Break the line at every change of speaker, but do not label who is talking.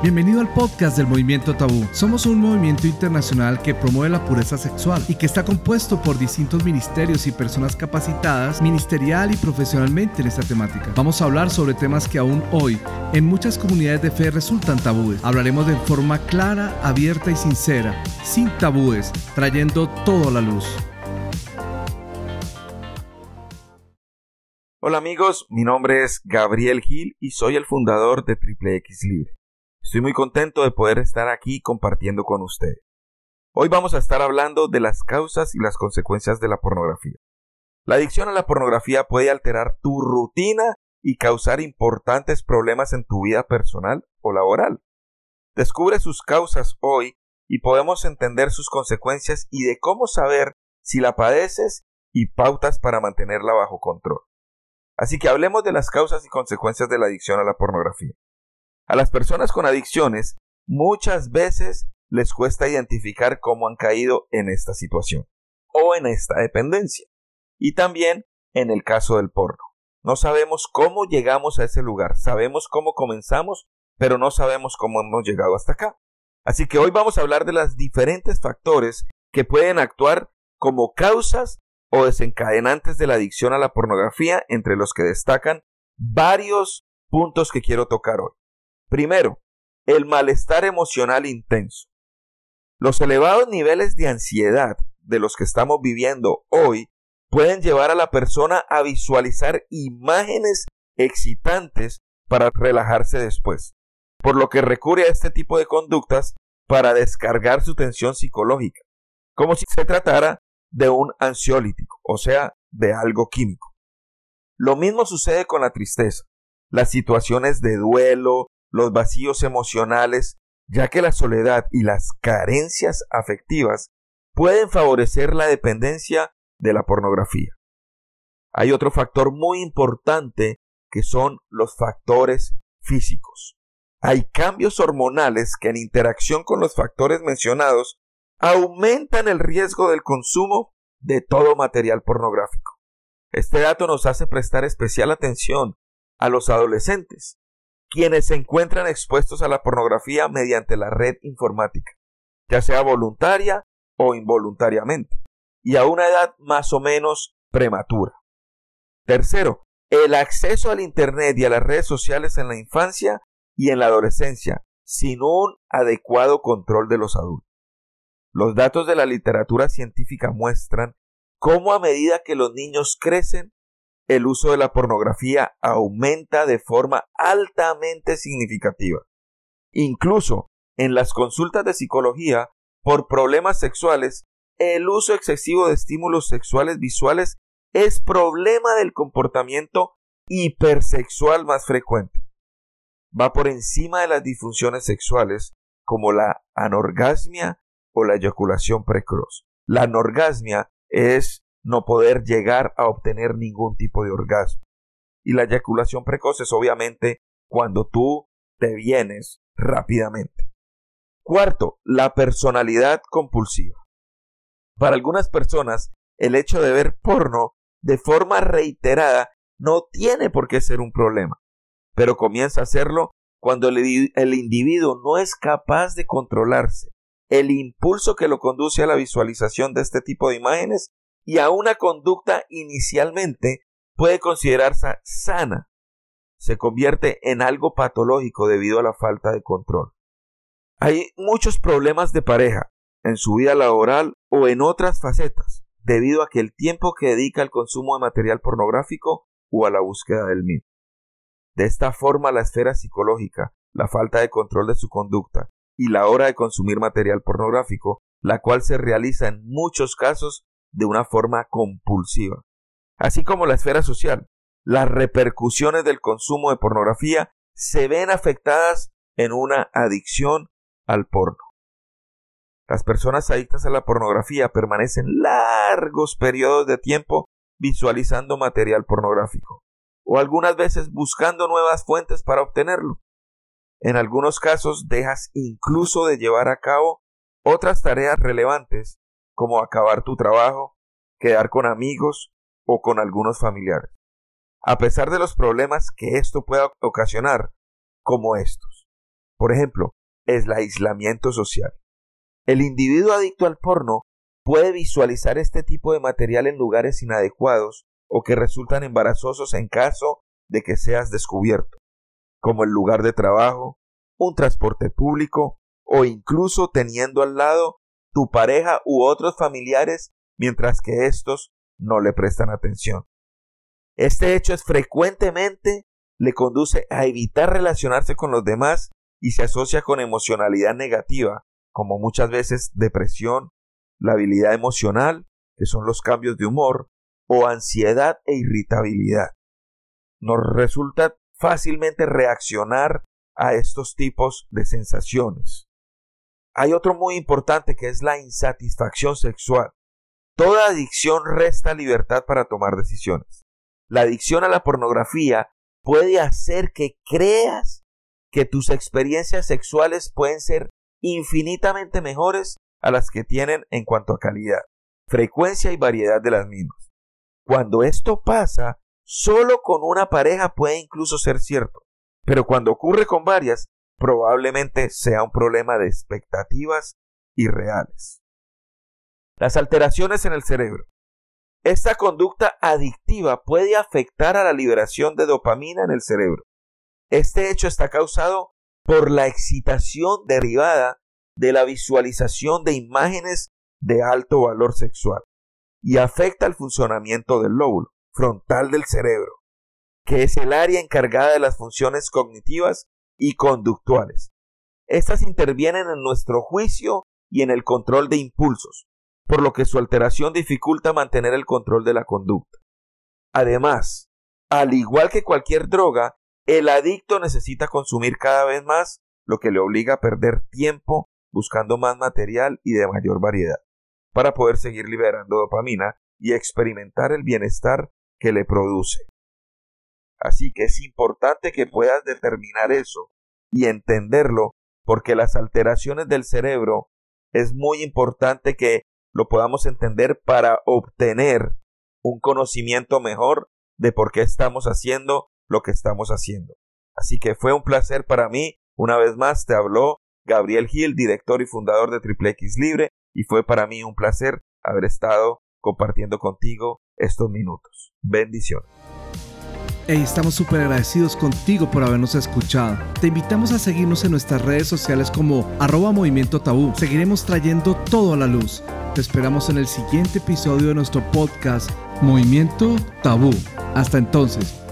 Bienvenido al podcast del Movimiento Tabú. Somos un movimiento internacional que promueve la pureza sexual y que está compuesto por distintos ministerios y personas capacitadas ministerial y profesionalmente en esta temática. Vamos a hablar sobre temas que aún hoy en muchas comunidades de fe resultan tabúes. Hablaremos de forma clara, abierta y sincera, sin tabúes, trayendo todo a la luz.
Hola amigos, mi nombre es Gabriel Gil y soy el fundador de Triple X Libre. Estoy muy contento de poder estar aquí compartiendo con ustedes. Hoy vamos a estar hablando de las causas y las consecuencias de la pornografía. La adicción a la pornografía puede alterar tu rutina y causar importantes problemas en tu vida personal o laboral. Descubre sus causas hoy y podemos entender sus consecuencias y de cómo saber si la padeces y pautas para mantenerla bajo control. Así que hablemos de las causas y consecuencias de la adicción a la pornografía. A las personas con adicciones muchas veces les cuesta identificar cómo han caído en esta situación o en esta dependencia. Y también en el caso del porno. No sabemos cómo llegamos a ese lugar, sabemos cómo comenzamos, pero no sabemos cómo hemos llegado hasta acá. Así que hoy vamos a hablar de los diferentes factores que pueden actuar como causas o desencadenantes de la adicción a la pornografía, entre los que destacan varios puntos que quiero tocar hoy. Primero, el malestar emocional intenso. Los elevados niveles de ansiedad de los que estamos viviendo hoy pueden llevar a la persona a visualizar imágenes excitantes para relajarse después, por lo que recurre a este tipo de conductas para descargar su tensión psicológica, como si se tratara de un ansiolítico, o sea, de algo químico. Lo mismo sucede con la tristeza. Las situaciones de duelo, los vacíos emocionales, ya que la soledad y las carencias afectivas pueden favorecer la dependencia de la pornografía. Hay otro factor muy importante que son los factores físicos. Hay cambios hormonales que en interacción con los factores mencionados aumentan el riesgo del consumo de todo material pornográfico. Este dato nos hace prestar especial atención a los adolescentes, quienes se encuentran expuestos a la pornografía mediante la red informática, ya sea voluntaria o involuntariamente, y a una edad más o menos prematura. Tercero, el acceso al Internet y a las redes sociales en la infancia y en la adolescencia, sin un adecuado control de los adultos. Los datos de la literatura científica muestran cómo a medida que los niños crecen, el uso de la pornografía aumenta de forma altamente significativa. Incluso en las consultas de psicología por problemas sexuales, el uso excesivo de estímulos sexuales visuales es problema del comportamiento hipersexual más frecuente. Va por encima de las disfunciones sexuales como la anorgasmia o la eyaculación precoz. La anorgasmia es no poder llegar a obtener ningún tipo de orgasmo. Y la eyaculación precoz es obviamente cuando tú te vienes rápidamente. Cuarto, la personalidad compulsiva. Para algunas personas, el hecho de ver porno de forma reiterada no tiene por qué ser un problema, pero comienza a hacerlo cuando el, el individuo no es capaz de controlarse. El impulso que lo conduce a la visualización de este tipo de imágenes y a una conducta inicialmente puede considerarse sana, se convierte en algo patológico debido a la falta de control. Hay muchos problemas de pareja en su vida laboral o en otras facetas, debido a que el tiempo que dedica al consumo de material pornográfico o a la búsqueda del mismo. De esta forma, la esfera psicológica, la falta de control de su conducta y la hora de consumir material pornográfico, la cual se realiza en muchos casos de una forma compulsiva. Así como la esfera social, las repercusiones del consumo de pornografía se ven afectadas en una adicción al porno. Las personas adictas a la pornografía permanecen largos periodos de tiempo visualizando material pornográfico, o algunas veces buscando nuevas fuentes para obtenerlo. En algunos casos dejas incluso de llevar a cabo otras tareas relevantes como acabar tu trabajo, quedar con amigos o con algunos familiares, a pesar de los problemas que esto pueda ocasionar, como estos. Por ejemplo, es el aislamiento social. El individuo adicto al porno puede visualizar este tipo de material en lugares inadecuados o que resultan embarazosos en caso de que seas descubierto, como el lugar de trabajo, un transporte público o incluso teniendo al lado tu pareja u otros familiares mientras que estos no le prestan atención. Este hecho es frecuentemente le conduce a evitar relacionarse con los demás y se asocia con emocionalidad negativa, como muchas veces depresión, la habilidad emocional, que son los cambios de humor, o ansiedad e irritabilidad. Nos resulta fácilmente reaccionar a estos tipos de sensaciones. Hay otro muy importante que es la insatisfacción sexual. Toda adicción resta libertad para tomar decisiones. La adicción a la pornografía puede hacer que creas que tus experiencias sexuales pueden ser infinitamente mejores a las que tienen en cuanto a calidad, frecuencia y variedad de las mismas. Cuando esto pasa, solo con una pareja puede incluso ser cierto, pero cuando ocurre con varias, probablemente sea un problema de expectativas irreales. Las alteraciones en el cerebro. Esta conducta adictiva puede afectar a la liberación de dopamina en el cerebro. Este hecho está causado por la excitación derivada de la visualización de imágenes de alto valor sexual y afecta el funcionamiento del lóbulo frontal del cerebro, que es el área encargada de las funciones cognitivas y conductuales. Estas intervienen en nuestro juicio y en el control de impulsos, por lo que su alteración dificulta mantener el control de la conducta. Además, al igual que cualquier droga, el adicto necesita consumir cada vez más, lo que le obliga a perder tiempo buscando más material y de mayor variedad, para poder seguir liberando dopamina y experimentar el bienestar que le produce. Así que es importante que puedas determinar eso y entenderlo, porque las alteraciones del cerebro es muy importante que lo podamos entender para obtener un conocimiento mejor de por qué estamos haciendo lo que estamos haciendo. Así que fue un placer para mí. Una vez más te habló Gabriel Gil, director y fundador de Triple X Libre, y fue para mí un placer haber estado compartiendo contigo estos minutos. Bendiciones.
Hey, estamos súper agradecidos contigo por habernos escuchado. Te invitamos a seguirnos en nuestras redes sociales como arroba movimiento tabú. Seguiremos trayendo todo a la luz. Te esperamos en el siguiente episodio de nuestro podcast Movimiento Tabú. Hasta entonces.